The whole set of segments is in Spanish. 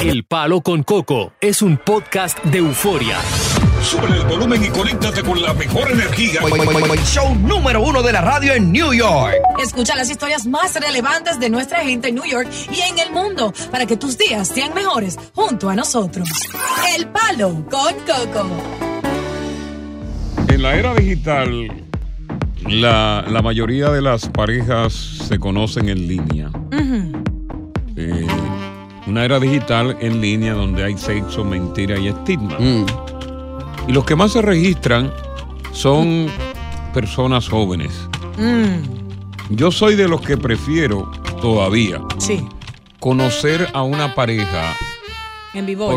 El Palo con Coco es un podcast de euforia. Sube el volumen y conéctate con la mejor energía. Show número uno de la radio en New York. Escucha las historias más relevantes de nuestra gente en New York y en el mundo para que tus días sean mejores junto a nosotros. El Palo con Coco. En la era digital, la, la mayoría de las parejas se conocen en línea. Eh, una era digital en línea donde hay sexo, mentira y estigma. Y los que más se registran son personas jóvenes. Yo soy de los que prefiero todavía Sí, conocer a una pareja en vivo.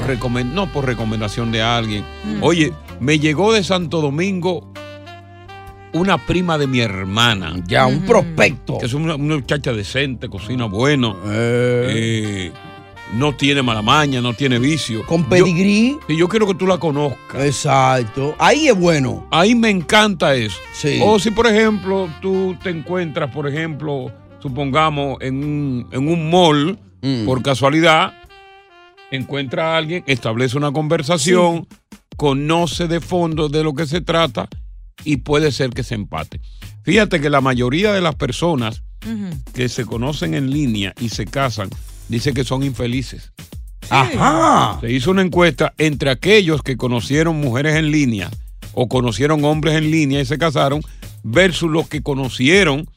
no por recomendación de alguien. Oye, me llegó de Santo Domingo una prima de mi hermana. Ya, un prospecto. Que es una, una muchacha decente, cocina bueno. eh, no tiene mala maña, no tiene vicio. Con Yo- pedigrí. y yo quiero que tú la conozcas. Exacto. Ahí es bueno. Ahí me encanta eso. Sí. O si, por ejemplo, tú te encuentras, por ejemplo, supongamos, en un, en un mall, Mm. por casualidad, encuentra a alguien, establece una conversación, conoce de fondo de lo que se trata y puede ser que se empate. Fíjate que la mayoría de las personas que se conocen en línea y se casan, dice que son infelices. Ajá. Se hizo una encuesta entre aquellos que conocieron mujeres en línea o conocieron hombres en línea y se casaron versus los que conocieron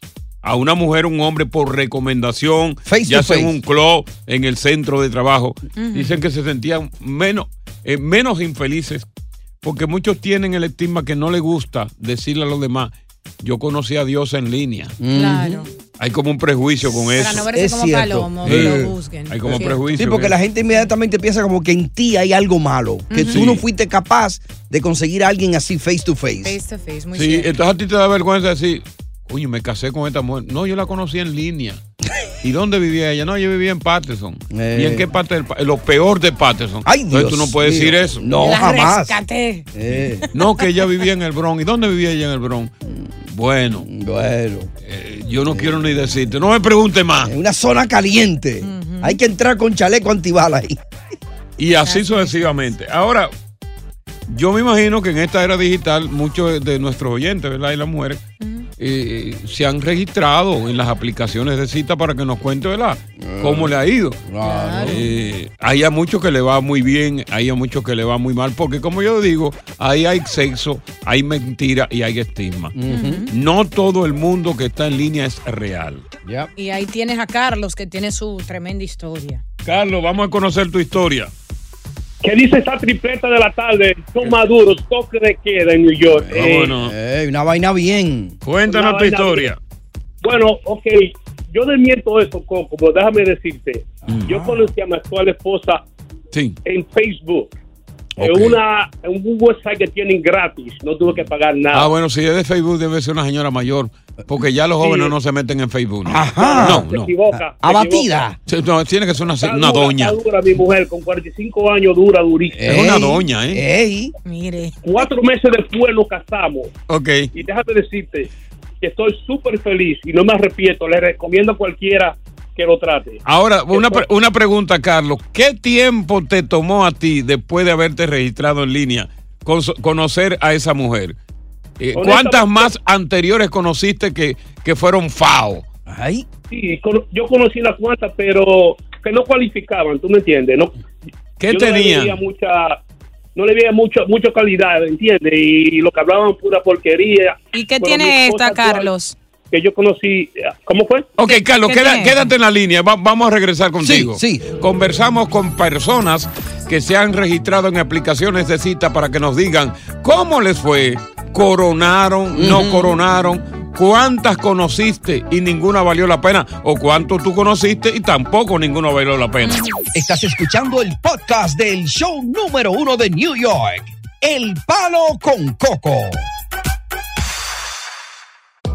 a una mujer o un hombre por recomendación, Face ya sea en un club, en el centro de trabajo. Dicen que se sentían menos, eh, menos infelices porque muchos tienen el estigma que no les gusta decirle a los demás, yo conocí a Dios en línea. Claro. Hay como un prejuicio con Para eso. no verse Es como cierto. palomos, Sí. que lo busquen. Hay como Sí. prejuicio. Sí, porque la gente inmediatamente piensa como que en ti hay algo malo. Que tú Sí. no fuiste capaz de conseguir a alguien así face to face. Face to face, muy Sí, cierto. entonces a ti te da vergüenza decir, oye, me casé con esta mujer. No, yo la conocí en línea. ¿Y dónde vivía ella? No, yo vivía en Patterson. Eh. ¿Y en qué parte del pa- Lo peor de Patterson. Ay, Entonces Dios tú no puedes mío. decir eso. No, La jamás. rescaté. Eh, No, que ella vivía en el Bronx. ¿Y dónde vivía ella en el Bronx? Bueno, bueno. eh, yo no quiero ni decirte. No me pregunte más. En una zona caliente. Hay que entrar con chaleco antibala ahí. Y así sucesivamente. Ahora, yo me imagino que en esta era digital muchos de nuestros oyentes, ¿verdad? Y las mujeres eh, se han registrado en las aplicaciones de cita para que nos cuente, ¿verdad? Cómo le ha ido. Claro. Eh, hay a muchos que le va muy bien, hay a muchos que le va muy mal, porque como yo digo, ahí hay sexo, hay mentira y hay estigma. No todo el mundo que está en línea es real. Ya. Y ahí tienes a Carlos, que tiene su tremenda historia. Carlos, vamos a conocer tu historia. ¿Qué dice esa tripleta de la tarde? Son maduros, toque de queda en New York. Eh. Eh, una vaina bien. Cuéntanos tu historia. bueno, ok, yo desmiento eso, Coco, pero déjame decirte, yo conocí a mi actual esposa Sí. en Facebook, Ok. en, una, en un website que tienen gratis, no tuve que pagar nada. Ah, bueno, si es de Facebook debe ser una señora mayor, porque ya los jóvenes no se meten en Facebook. ¿no? Ajá. No, se no. equivoca. se Abatida. No, tiene que ser una, una dura, doña. está dura mi mujer, con 45 años, dura, durísima. Es una doña, ¿eh? Ey. Mire. Cuatro meses después nos casamos. Ok. Y déjame decirte que estoy súper feliz y no me arrepiento. Le recomiendo a cualquiera que lo trate. Ahora, una, pre- una pregunta, Carlos. ¿Qué tiempo te tomó a ti, después de haberte registrado en línea, con- conocer a esa mujer? Eh, ¿Cuántas más anteriores conociste que, que fueron FAO? Ay. Sí, yo conocí las cuantas, pero que no cualificaban, ¿tú me entiendes? No, ¿Qué yo No le tenían? veía mucha, no le veía mucho, mucha calidad, ¿entiendes? Y, lo que hablaban pura porquería. ¿Y qué tiene esta, actual- Carlos? Que yo conocí, ¿cómo fue? Ok, Carlos, queda- quédate en la línea. Va- vamos a regresar contigo. Sí, Conversamos con personas que se han registrado en aplicaciones de cita para que nos digan cómo les fue, coronaron, no coronaron, cuántas conociste y ninguna valió la pena, o cuánto tú conociste y tampoco ninguno valió la pena. Estás escuchando el podcast del show número uno de New York, El Palo con Coco.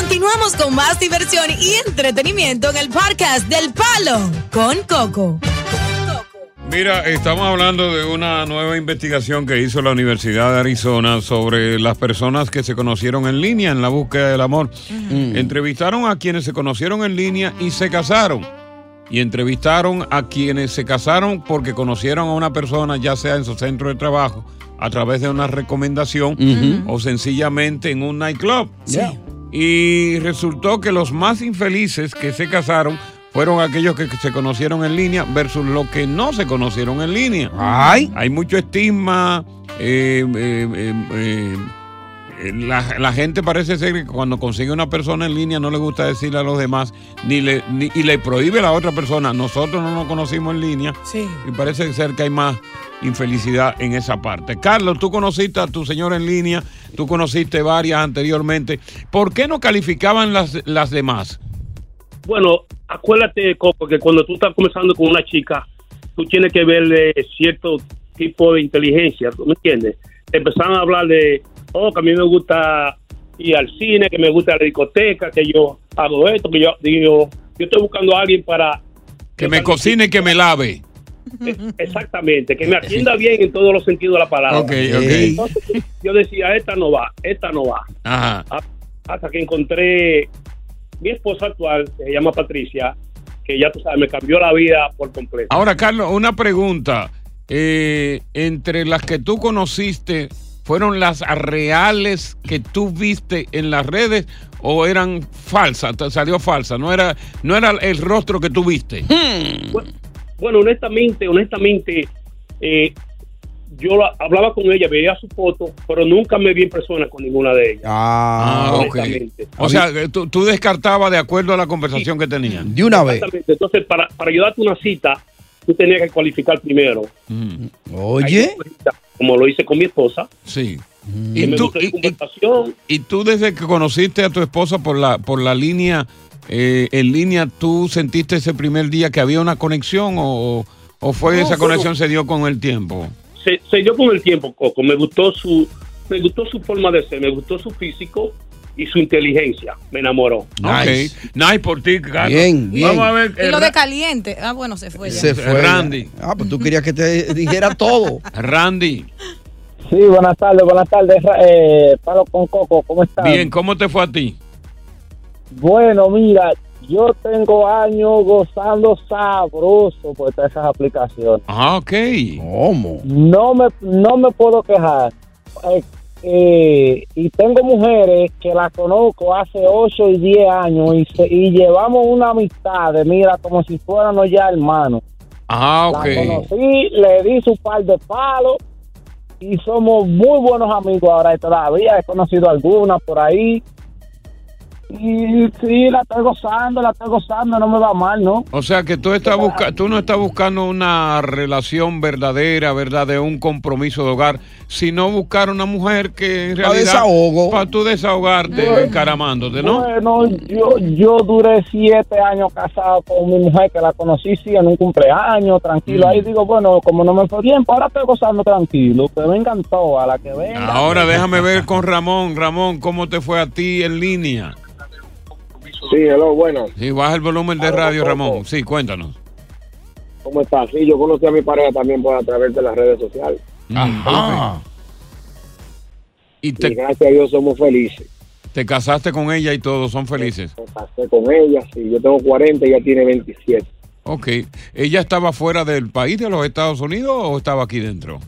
Continuamos con más diversión y entretenimiento en el podcast del Palo con Coco. Mira, estamos hablando de una nueva investigación que hizo la Universidad de Arizona sobre las personas que se conocieron en línea en la búsqueda del amor. Entrevistaron a quienes se conocieron en línea y se casaron. Y entrevistaron a quienes se casaron porque conocieron a una persona, ya sea en su centro de trabajo, a través de una recomendación o sencillamente en un nightclub. Yeah. Y resultó que los más infelices que se casaron fueron aquellos que se conocieron en línea versus los que no se conocieron en línea. Ay. Hay mucho estigma. eh, eh, eh, eh, la, la gente parece ser que cuando consigue una persona en línea no le gusta decirle a los demás ni le, ni- y le prohíbe a la otra persona. Nosotros no nos conocimos en línea y parece ser que hay más infelicidad en esa parte. Carlos, tú conociste a tu señora en línea, tú conociste varias anteriormente. ¿Por qué no calificaban las, las demás? Bueno, acuérdate, Coco, que cuando tú estás conversando con una chica, tú tienes que verle cierto tipo de inteligencia, ¿tú me entiendes? Empezaron a hablar de, oh, que a mí me gusta ir al cine, que me gusta la discoteca, que yo hago esto, que yo digo, yo estoy buscando a alguien para... Que me cocine y que me lave. Exactamente, que me atienda bien en todos los sentidos de la palabra. Ok, ok. Entonces, yo decía, esta no va, esta no va. Ajá. Hasta que encontré mi esposa actual, que se llama Patricia, que ya tú sabes, me cambió la vida por completo. Ahora, Carlos, una pregunta. Eh, entre las que tú conociste, ¿fueron las reales que tú viste en las redes o eran falsas? Te salió falsa, no era, no era el rostro que tú viste. Bueno, bueno, honestamente, honestamente, eh, yo la- hablaba con ella, veía su foto, pero nunca me vi en persona con ninguna de ellas. Ah, ok. honestamente. O sea, tú, tú descartabas de acuerdo a la conversación que tenían. De una vez. Exactamente. Entonces, para, para ayudarte una cita, tú tenías que cualificar primero. Oye. Como lo hice con mi esposa. Sí. Que ¿Y me tú, y- y tú desde que conociste a tu esposa por la, por la línea, eh, en línea, ¿tú sentiste ese primer día que había una conexión o, o fue No, esa bueno. conexión se dio con el tiempo? se, se dio con el tiempo, Coco. Me gustó su, me gustó su forma de ser, me gustó su físico y su inteligencia. Me enamoró. Ok. Nice por ti, Carlos. Bien, bien. Vamos a ver. Y lo de caliente. Ah, bueno, se fue ya. Se fue. Randy. Ah, pues tú querías que te dijera todo. Randy. Sí, buenas tardes, buenas tardes, eh, Palo con Coco, ¿cómo estás? Bien, ¿cómo te fue a ti? Bueno, mira, yo tengo años gozando sabroso por todas esas aplicaciones. Ah, ok. ¿Cómo? No me, no me puedo quejar. Eh, eh, y tengo mujeres que las conozco hace 8 y 10 años y, se- y llevamos una amistad de, mira, como si fuéramos ya hermanos. Ah, La ok. conocí, le di su par de palos y somos muy buenos amigos ahora y todavía he conocido algunas por ahí. Y sí, la estoy gozando, la estoy gozando, no me va mal, ¿no? O sea que tú, estás busca tú no estás buscando una relación verdadera, ¿verdad? De un compromiso de hogar, sino buscar una mujer que en realidad... desahogo. Para tú desahogarte Bueno, encaramándote, ¿no? Bueno, yo, yo duré siete años casado con mi mujer que la conocí, sí, en un cumpleaños, tranquilo. Mm. Ahí digo, bueno, como no me fue bien, pues ahora estoy gozando tranquilo. Que vengan todas, a la que vengan. Ahora déjame ver con Ramón. Ramón, ¿cómo te fue a ti en línea? Sí, hello, bueno. Sí, baja el volumen de radio, Ramón. Sí, cuéntanos. ¿Cómo estás? Sí, yo conocí a mi pareja también por a través de las redes sociales. Ajá. Y Y te, gracias a Dios somos felices. te casaste con ella y todos son felices. Me casé con ella, sí. Yo tengo 40 y ella tiene 27. Ok. ¿Ella estaba fuera del país de los Estados Unidos o estaba aquí dentro?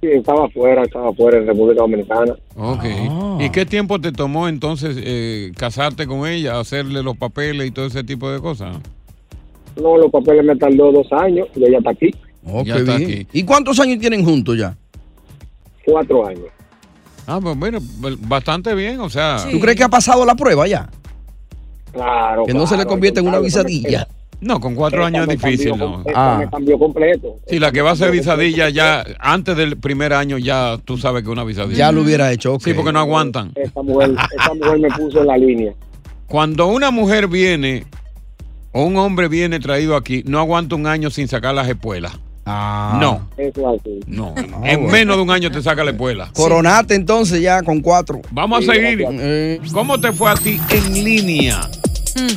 Sí, estaba afuera, estaba afuera en República Dominicana. Ok. Ah. ¿Y qué tiempo te tomó entonces eh, casarte con ella, hacerle los papeles y todo ese tipo de cosas? No, los papeles me tardó dos años y ella está aquí. Oh, Ya está bien. aquí. ¿Y cuántos años tienen juntos ya? Cuatro años. Ah, pues bueno, bastante bien, o sea... ¿Tú crees que ha pasado la prueba ya? Claro. Que no se le convierte en una visadilla. No, con cuatro Esta años es difícil, cambió ¿no? com- esta me cambió completo. Sí, la que va a ser visadilla ya, antes del primer año ya tú sabes que una visadilla. Ya lo hubiera hecho, ok. Sí, porque no aguantan. Esta mujer, esta mujer me puso en la línea. Cuando una mujer viene o un hombre viene traído aquí, no aguanta un año sin sacar las espuelas. No, Eso es así. no. en menos de un año te saca la espuela. Coronate entonces ya con cuatro. Vamos a seguir. Eh, ¿Cómo te fue a ti en línea?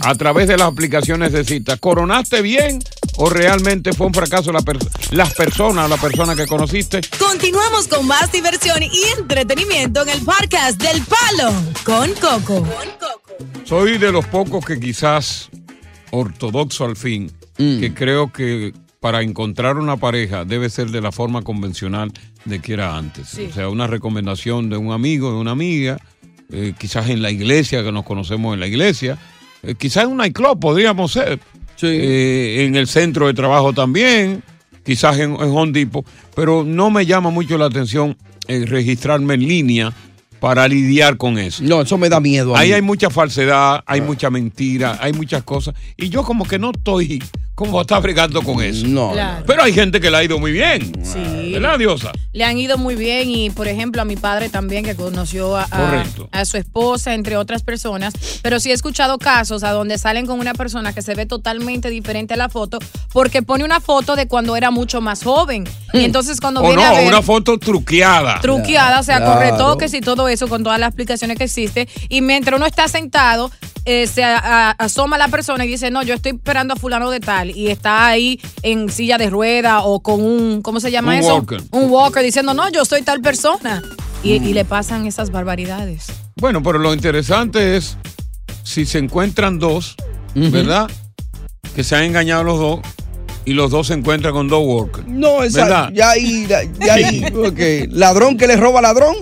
A través de las aplicaciones de citas. ¿Coronaste bien o realmente fue un fracaso la per- las personas o la persona que conociste? Continuamos con más diversión y entretenimiento en el podcast del Palo con Coco. Soy de los pocos que quizás ortodoxo al fin, que creo que para encontrar una pareja debe ser de la forma convencional de que era antes. Sí. O sea, una recomendación de un amigo, de una amiga, eh, quizás en la iglesia, que nos conocemos en la iglesia, eh, quizás en un nightclub podríamos ser, Eh, en el centro de trabajo también, quizás en, en Home Depot, pero no me llama mucho la atención eh, registrarme en línea para lidiar con eso. No, eso me da miedo. a Ahí mí. hay mucha falsedad, hay mucha mentira, hay muchas cosas. Y yo como que no estoy como está bregando con eso. No. Claro. Pero hay gente que le ha ido muy bien. Sí. ¿Verdad, Diosa? Le han ido muy bien y, por ejemplo, a mi padre también, que conoció a, a- a su esposa, entre otras personas. Pero sí he escuchado casos a donde salen con una persona que se ve totalmente diferente a la foto porque pone una foto de cuando era mucho más joven. Y entonces cuando O viene no, a ver... una foto truqueada. truqueada, o sea, Claro. con retoques y todo eso, con todas las aplicaciones que existe. Y mientras uno está sentado, eh, se a- a- asoma la persona y dice, no, yo estoy esperando a fulano de tal. Y está ahí en silla de rueda o con un, ¿cómo se llama Un eso? walker. Un walker diciendo, no, yo soy tal persona. Y, y le pasan esas barbaridades. Bueno, pero lo interesante es si se encuentran dos, ¿verdad? Que se han engañado los dos y los dos se encuentran con dos workers. No, ¿Verdad? ya ahí, ya ahí, ok. Ladrón que le roba a ladrón.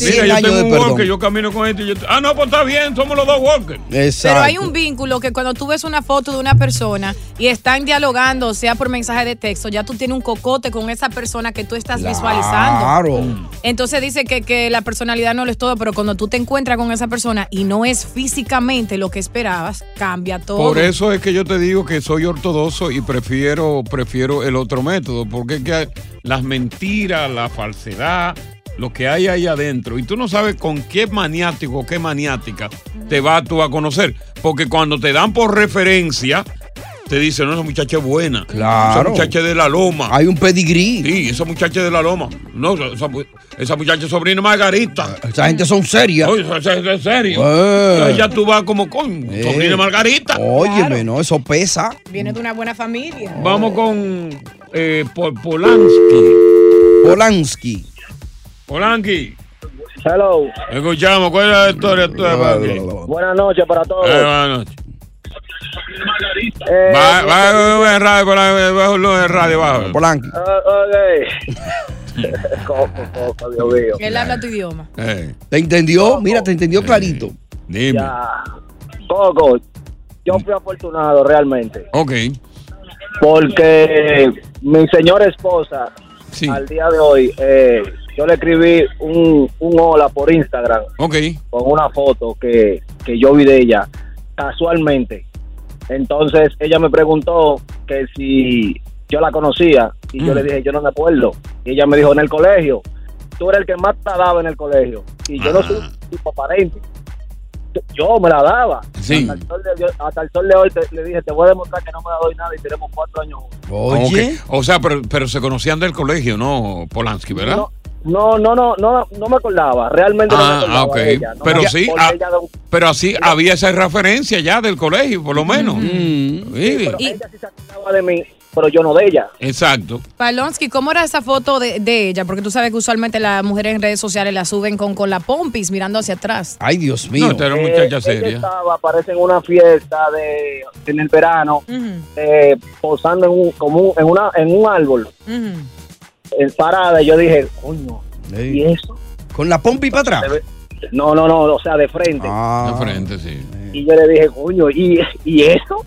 Mira, 100 yo años tengo un perdón. walker, yo camino con este y yo... Ah, no, pues está bien, somos los dos walkers. Pero hay un vínculo que cuando tú ves una foto de una persona y están dialogando, sea por mensaje de texto, ya tú tienes un cocote con esa persona que tú estás visualizando. Claro. Entonces dice que, que la personalidad no lo es todo, pero cuando tú te encuentras con esa persona y no es físicamente lo que esperabas, cambia todo. Por eso es que yo te digo que soy ortodoxo y prefiero, prefiero el otro método, porque es que hay las mentiras, la falsedad, lo que hay ahí adentro, y tú no sabes con qué maniático, qué maniática te vas tú a conocer, porque cuando te dan por referencia, te dicen, no, esa muchacha es buena. Claro. Esa muchacha es de la loma. Hay un pedigrí. Sí, esa muchacha es de la loma. No, esa, mu- esa muchacha es sobrina Margarita. Esa gente son serias. Oye, esa- esa es serio. Eh. Entonces ya tú vas como con sobrina de Margarita. Óyeme, no, eso pesa. Viene de una buena familia. Vamos con eh, Pol- Polanski. Polanski. Polanski. Hello. Escuchamos, ¿cuál es la historia tuya, Polanski? Buenas noches para todos. Eh, buenas noches. Eh, Va, va, va, radio, bajo en radio, bajo. Coco, coco, Dios mío. Él habla tu idioma. Eh, ¿Te entendió? Mira, te entendió clarito. dime. Ya. Coco, yo fui afortunado realmente. Ok. Porque mi señora esposa, Sí. al día de hoy, eh, yo le escribí un, un hola por Instagram Ok. con una foto que, que yo vi de ella casualmente. Entonces ella me preguntó que si yo la conocía y yo Mm. le dije yo no me acuerdo. Y ella me dijo en el colegio, tú eres el que más te daba en el colegio. Y yo no soy un tipo aparente. Yo me la daba. Sí. Hasta el sol de, hasta el sol de hoy te- le dije, te voy a demostrar que no me la doy nada y tenemos cuatro años juntos. Ok. O sea, pero, pero se conocían del colegio, ¿no, Polanski, verdad? No, no, no, no, no me acordaba. Realmente no me Ah, acordaba ah, ok. de ella. No pero me- sí, ah, ella un- pero así había esa referencia ya del colegio, por lo menos. Sí. pero ella sí se acordaba de mí, pero yo no de ella. Exacto. Palonsky, ¿cómo era esa foto de, de ella? Porque tú sabes que usualmente las mujeres en redes sociales la suben con, con la pompis mirando hacia atrás. Ay, Dios mío. No, esta era una Eh, muchacha ella seria. estaba, parece en una fiesta de en el verano, eh, posando en un, como un- en una en un árbol, en parada. y Yo dije, coño, ¿y eso? ¿Con la pompi para atrás? No, no, no, o sea, de frente. Ah. De frente, sí. Y yo le dije, coño, ¿y, y eso?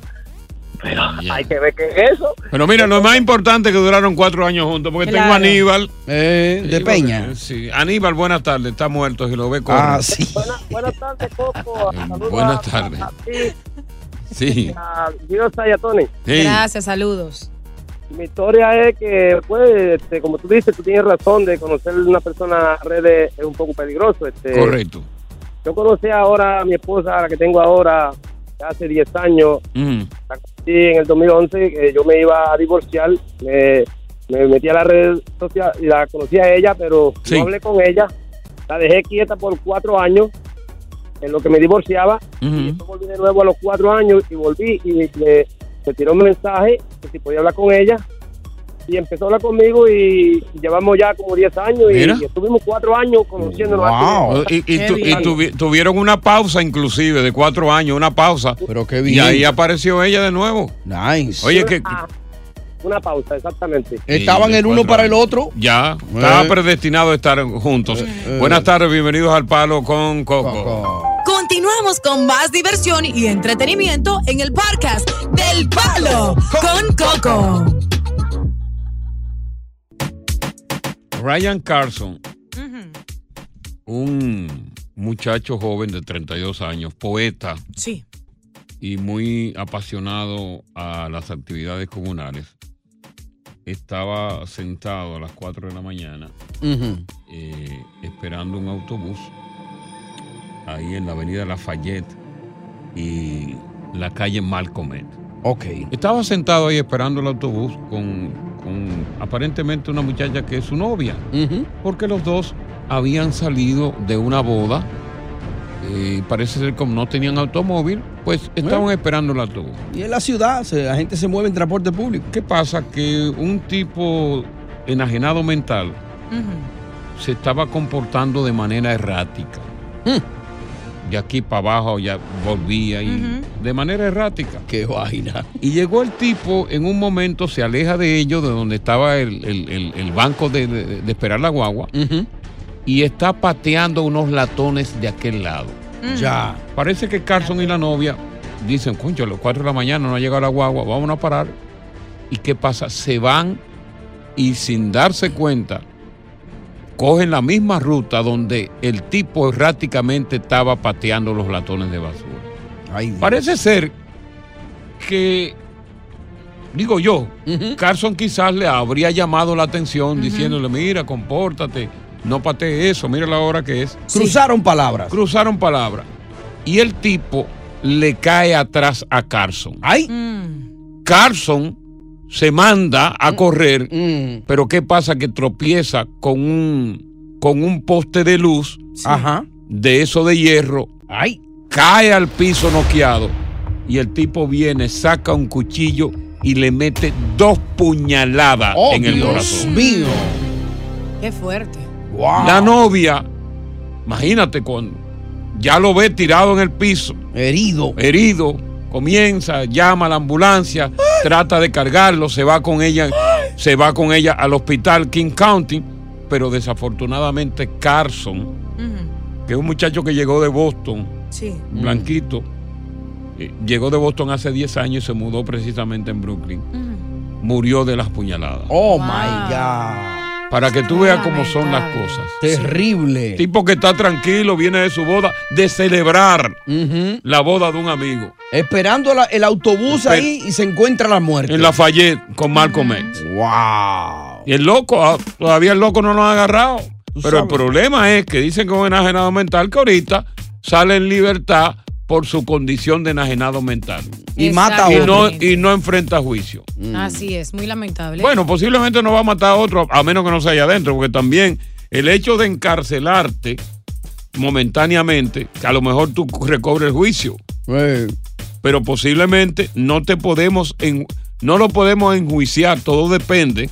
Pero hay que ver qué es eso. Pero mira, lo más importante es que duraron cuatro años juntos, porque tengo a. Aníbal. Eh, de Sí, Peña. porque- Sí. Aníbal, buenas tardes. Está muerto, si lo ve corre. Ah, sí. Buenas tardes, Coco. Saludos buenas a- tardes. a ti, Sí. a Dios y a Tony. Sí. Gracias, saludos. Mi historia es que, pues, este, como tú dices, tú tienes razón de conocer una persona redes es un poco peligroso. Este, Correcto. Yo conocí ahora a mi esposa, la que tengo ahora, hace 10 años. Mm. La conocí en el 2011, que yo me iba a divorciar. Me, me metí a la red social y la conocí a ella, pero Sí. no hablé con ella. La dejé quieta por cuatro años en lo que me divorciaba. Después volví de nuevo a los cuatro años y volví y le, le tiró un mensaje que si podía hablar con ella. Y empezó a hablar conmigo y llevamos ya como 10 años y, y estuvimos cuatro años conociéndonos. Wow. Y, y tu- y tuvi- tuvieron una pausa inclusive de cuatro años, una pausa. Pero qué Y bien. ahí apareció ella de nuevo. Nice. Oye, que Ah, Una pausa, exactamente. Estaban el uno para el otro. ya estaba predestinado a estar juntos. Buenas tardes, bienvenidos al Palo con Coco. Continuamos con más diversión y entretenimiento en el podcast del Palo con Coco. Ryan Carson, un muchacho joven de 32 años, poeta. Sí. y muy apasionado a las actividades comunales, estaba sentado a las 4 de la mañana eh, esperando un autobús ahí en la avenida Lafayette y la calle Malcolm X. Ok. Estaba sentado ahí esperando el autobús con, con aparentemente una muchacha que es su novia, porque los dos habían salido de una boda. eh, parece ser como no tenían automóvil, pues estaban Bueno. esperando el autobús. Y en la ciudad, se- la gente se mueve en transporte público. ¿Qué pasa? Que un tipo enajenado mental se estaba comportando de manera errática. De aquí para abajo ya volvía y de manera errática. Qué vaina. Y llegó el tipo, en un momento se aleja de ellos, de donde estaba el, el- el- el banco de, de- de esperar la guagua, y está pateando unos latones de aquel lado. Ya. Parece que Carson y la novia dicen, concho, a las 4 de la mañana no ha llegado la guagua, vamos a parar. ¿Y qué pasa? Se van y sin darse cuenta, cogen la misma ruta donde el tipo erráticamente estaba pateando los latones de basura. Parece ser que, digo yo, Carson quizás le habría llamado la atención diciéndole, mira, compórtate, no patee eso, mira la hora que es. Cruzaron palabras. Cruzaron palabras. Y el tipo le cae atrás a Carson. ¡Ay! Carson se manda a correr, pero ¿qué pasa? Que tropieza con un, con un poste de luz Ajá. de eso de hierro. ¡Ay! Cae al piso noqueado y el tipo viene, saca un cuchillo y le mete dos puñaladas Oh, en el Dios corazón. mío. Qué fuerte. La novia, imagínate, con, ya lo ve tirado en el piso. Herido. Herido. Comienza, llama a la ambulancia, trata de cargarlo, se va con ella, se va con ella al hospital King County, pero desafortunadamente Carson, que es un muchacho que llegó de Boston, Sí. blanquito, eh, llegó de Boston hace 10 años y se mudó precisamente en Brooklyn, murió de las puñaladas. Oh my God. Para que tú veas cómo son las cosas. Terrible. Tipo que está tranquilo, viene de su boda, de celebrar la boda de un amigo. Esperando la- el autobús Esper- ahí y se encuentra la muerte. En Lafayette con Malcolm X. ¡Wow! Y el loco, ah, todavía el loco no lo ha agarrado. Pero el problema es que dicen con enajenado mental que ahorita sale en libertad por su condición de enajenado mental. Y mata a y no, otro. y no enfrenta juicio. Así es, muy lamentable. Bueno, posiblemente no va a matar a otro, a menos que no se haya adentro, porque también el hecho de encarcelarte momentáneamente, que a lo mejor tú recobres el juicio, pero posiblemente no te podemos, en- no lo podemos enjuiciar, todo depende,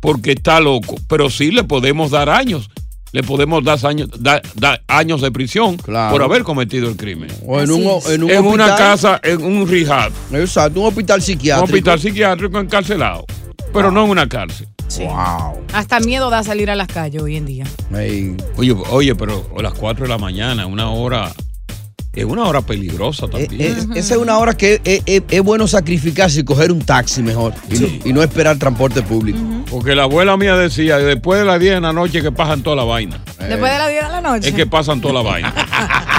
porque está loco, pero sí le podemos dar años. Le podemos dar años, da- da- años de prisión por haber cometido el crimen. O en un, en un En una hospital. casa, en un rehab. Exacto, un hospital Un psiquiátrico. hospital psiquiátrico encarcelado. Pero no en una cárcel. Wow. Hasta miedo da salir a las calles hoy en día. Oye, oye, pero a las 4 de la mañana, una hora. Es una hora peligrosa también. Eh, Esa es una hora que es, es- es bueno sacrificarse y coger un taxi mejor y, no, y no esperar transporte público. Porque la abuela mía decía, después de las 10 de la noche que pasan toda la vaina. Después de las 10 de la noche. Es que pasan toda la vaina.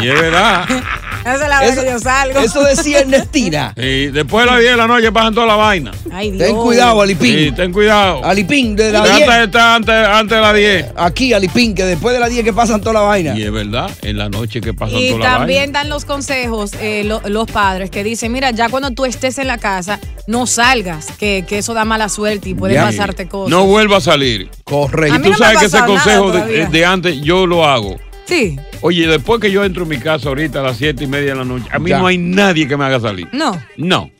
y es verdad. Esa es la hora Eso- que yo salgo. Eso decía Ernestina. Y después de las 10 de la noche pasan toda la vaina. Ay, Dios. Ten cuidado, Alipín. Sí, ten cuidado. Alipín, de la Trata 10. de estar antes, antes de las 10. Aquí, Alipín, que después de las 10 que pasan toda la vaina. Y es verdad, en la noche que pasan Y toda la también vaina. dan los consejos eh, lo- los padres que dicen, mira, ya cuando tú estés en la casa, no salgas, que, que eso da mala suerte y puede Ya. pasarte cosas. No vuelva a salir. Correcto. Y tú no sabes que ese consejo de antes yo lo hago. Sí. Oye, después que yo entro en mi casa ahorita a las siete y media de la noche, a mí Ya. no hay nadie que me haga salir. No. No.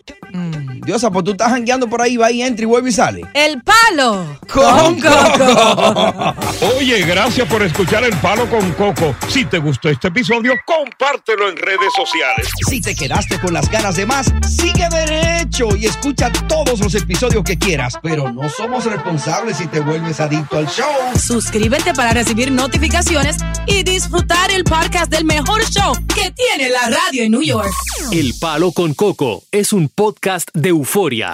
Diosa, pues tú estás jangueando por ahí, va y entra y vuelve y sale. El palo. Con Oye, gracias por escuchar El Palo con Coco. Si te gustó este episodio, compártelo en redes sociales. Si te quedaste con las ganas de más, sigue derecho y escucha todos los episodios que quieras. Pero no somos responsables si te vuelves adicto al show. Suscríbete para recibir notificaciones y disfrutar el podcast del mejor show que tiene la radio en New York. El Palo con Coco es un podcast de euforia.